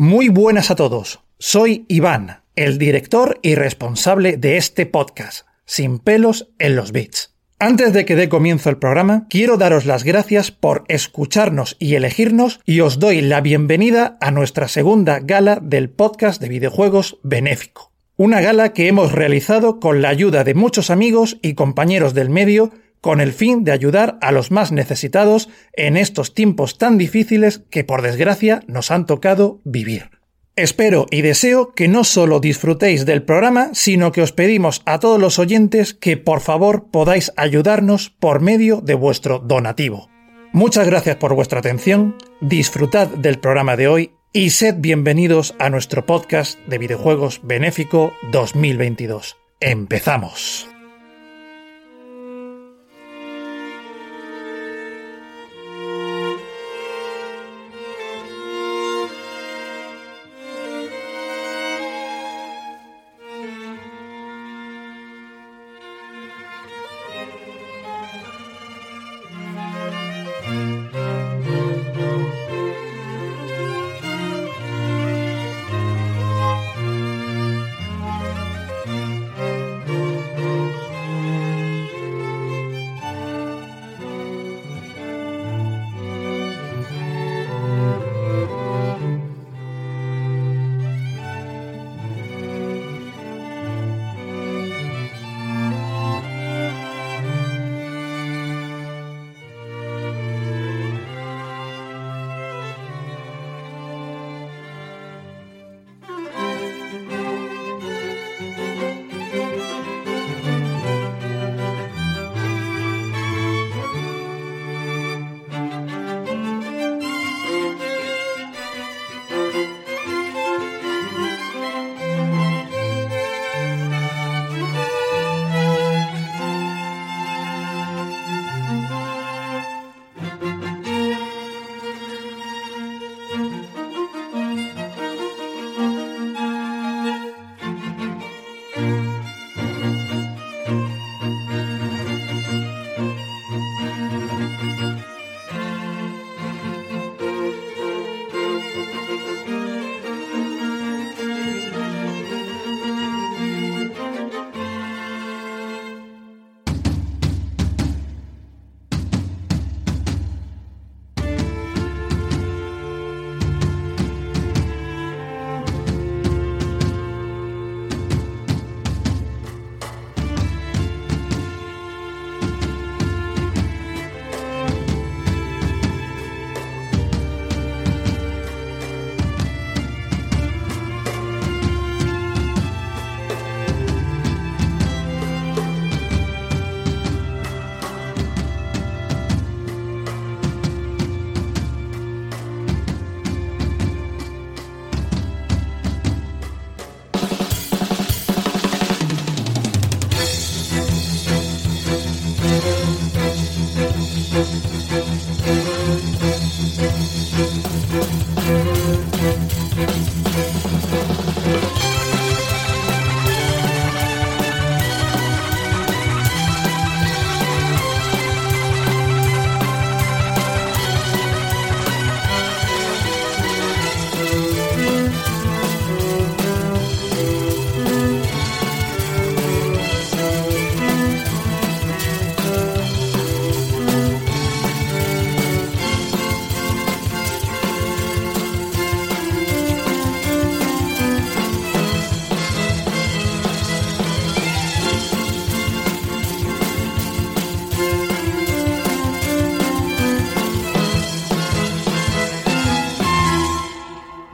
Muy buenas a todos. Soy Iván, el director y responsable de este podcast, Sin pelos en los bits. Antes de que dé comienzo el programa, quiero daros las gracias por escucharnos y elegirnos y os doy la bienvenida a nuestra segunda gala del podcast de videojuegos benéfico. Una gala que hemos realizado con la ayuda de muchos amigos y compañeros del medio con el fin de ayudar a los más necesitados en estos tiempos tan difíciles que por desgracia nos han tocado vivir. Espero y deseo que no solo disfrutéis del programa, sino que os pedimos a todos los oyentes que por favor podáis ayudarnos por medio de vuestro donativo. Muchas gracias por vuestra atención, disfrutad del programa de hoy y sed bienvenidos a nuestro podcast de videojuegos benéfico 2022. ¡Empezamos!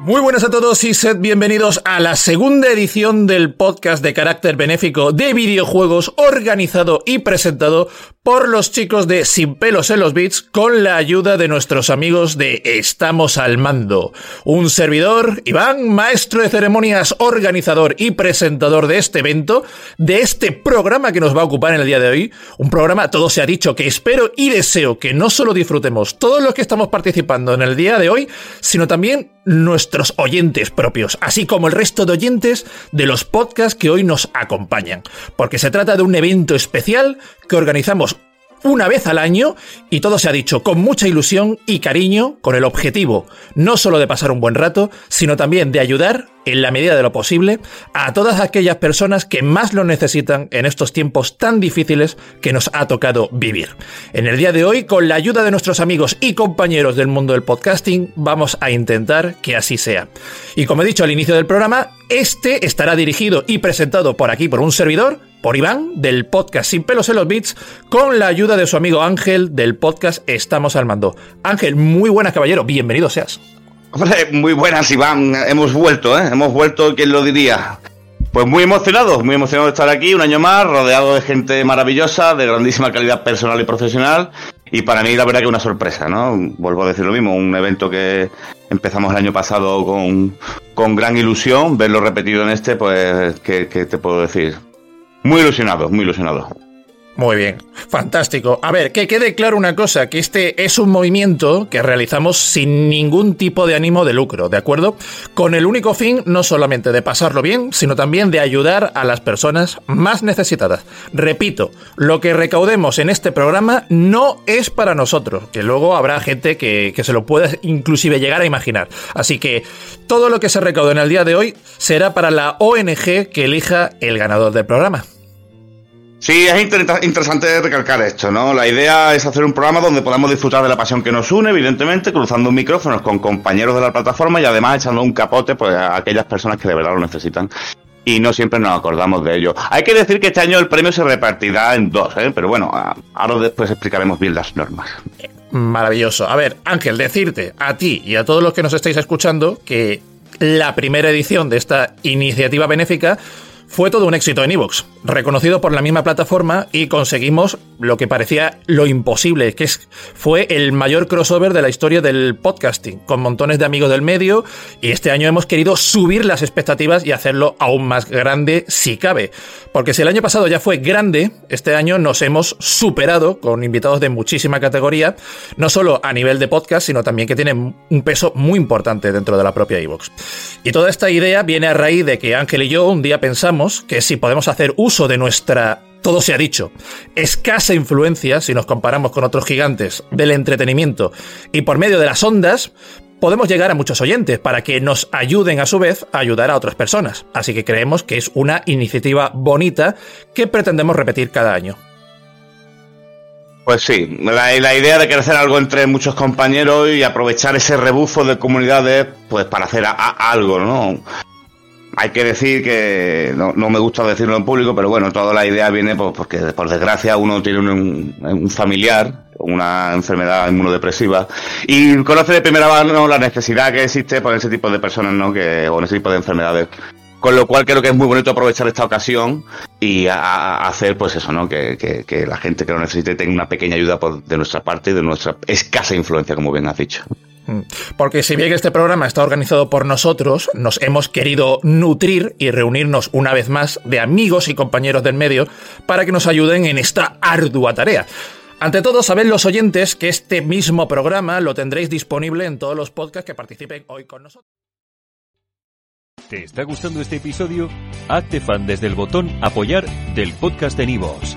Muy buenas a todos y sed bienvenidos a la segunda edición del podcast de carácter benéfico de videojuegos organizado y presentado por los chicos de Sin pelos en los bits con la ayuda de nuestros amigos de Estamos al mando. Un servidor, Iván, maestro de ceremonias, organizador y presentador de este evento, de este programa que nos va a ocupar en el día de hoy. Un programa, todo se ha dicho, que espero y deseo que no solo disfrutemos todos los que estamos participando en el día de hoy, sino también nuestros oyentes propios, así como el resto de oyentes de los podcasts que hoy nos acompañan, porque se trata de un evento especial que organizamos una vez al año y todo se ha dicho con mucha ilusión y cariño, con el objetivo no solo de pasar un buen rato, sino también de ayudar en la medida de lo posible, a todas aquellas personas que más lo necesitan en estos tiempos tan difíciles que nos ha tocado vivir. En el día de hoy, con la ayuda de nuestros amigos y compañeros del mundo del podcasting, vamos a intentar que así sea. Y como he dicho al inicio del programa, este estará dirigido y presentado por aquí por un servidor, por Iván, del podcast Sin pelos en los bits, con la ayuda de su amigo Ángel del podcast Estamos al mando. Ángel, muy buenas caballero, bienvenido seas. Hombre, muy buenas, Iván. Hemos vuelto, ¿eh? Hemos vuelto, ¿quién lo diría? Pues muy emocionado, muy emocionado de estar aquí un año más, rodeado de gente maravillosa, de grandísima calidad personal y profesional. Y para mí, la verdad, que una sorpresa, ¿no? Vuelvo a decir lo mismo, un evento que empezamos el año pasado con, con gran ilusión, verlo repetido en este, pues, ¿qué, ¿qué te puedo decir? Muy ilusionado, muy ilusionado. Muy bien, fantástico. A ver, que quede claro una cosa, que este es un movimiento que realizamos sin ningún tipo de ánimo de lucro, ¿de acuerdo? Con el único fin no solamente de pasarlo bien, sino también de ayudar a las personas más necesitadas. Repito, lo que recaudemos en este programa no es para nosotros, que luego habrá gente que, que se lo pueda inclusive llegar a imaginar. Así que todo lo que se recaude en el día de hoy será para la ONG que elija el ganador del programa. Sí, es interesante recalcar esto, ¿no? La idea es hacer un programa donde podamos disfrutar de la pasión que nos une, evidentemente, cruzando micrófonos con compañeros de la plataforma y además echando un capote pues, a aquellas personas que de verdad lo necesitan. Y no siempre nos acordamos de ello. Hay que decir que este año el premio se repartirá en dos, ¿eh? Pero bueno, ahora después explicaremos bien las normas. Maravilloso. A ver, Ángel, decirte a ti y a todos los que nos estáis escuchando que la primera edición de esta iniciativa benéfica fue todo un éxito en Evox, reconocido por la misma plataforma y conseguimos lo que parecía lo imposible, que es, fue el mayor crossover de la historia del podcasting, con montones de amigos del medio y este año hemos querido subir las expectativas y hacerlo aún más grande si cabe. Porque si el año pasado ya fue grande, este año nos hemos superado con invitados de muchísima categoría, no solo a nivel de podcast, sino también que tienen un peso muy importante dentro de la propia Evox. Y toda esta idea viene a raíz de que Ángel y yo un día pensamos que si podemos hacer uso de nuestra todo se ha dicho, escasa influencia, si nos comparamos con otros gigantes del entretenimiento, y por medio de las ondas, podemos llegar a muchos oyentes para que nos ayuden a su vez a ayudar a otras personas. Así que creemos que es una iniciativa bonita que pretendemos repetir cada año. Pues sí, la, idea de crecer algo entre muchos compañeros y aprovechar ese rebufo de comunidades, pues para hacer algo, ¿no? Hay que decir que no, me gusta decirlo en público, pero bueno, toda la idea viene pues, porque por desgracia uno tiene un, familiar, una enfermedad inmunodepresiva, y conoce de primera mano la necesidad que existe por ese tipo de personas, ¿no? Que, o en ese tipo de enfermedades. Con lo cual creo que es muy bonito aprovechar esta ocasión y hacer pues eso, ¿no? Que, que, la gente que lo necesite tenga una pequeña ayuda por, de nuestra parte y de nuestra escasa influencia, como bien has dicho. Mm. Porque si bien este programa está organizado por nosotros, nos hemos querido nutrir y reunirnos una vez más de amigos y compañeros del medio para que nos ayuden en esta ardua tarea. Ante todo, saben los oyentes que este mismo programa lo tendréis disponible en todos los podcasts que participen hoy con nosotros. ¿Te está gustando este episodio? Hazte fan desde el botón apoyar del podcast de Nivos.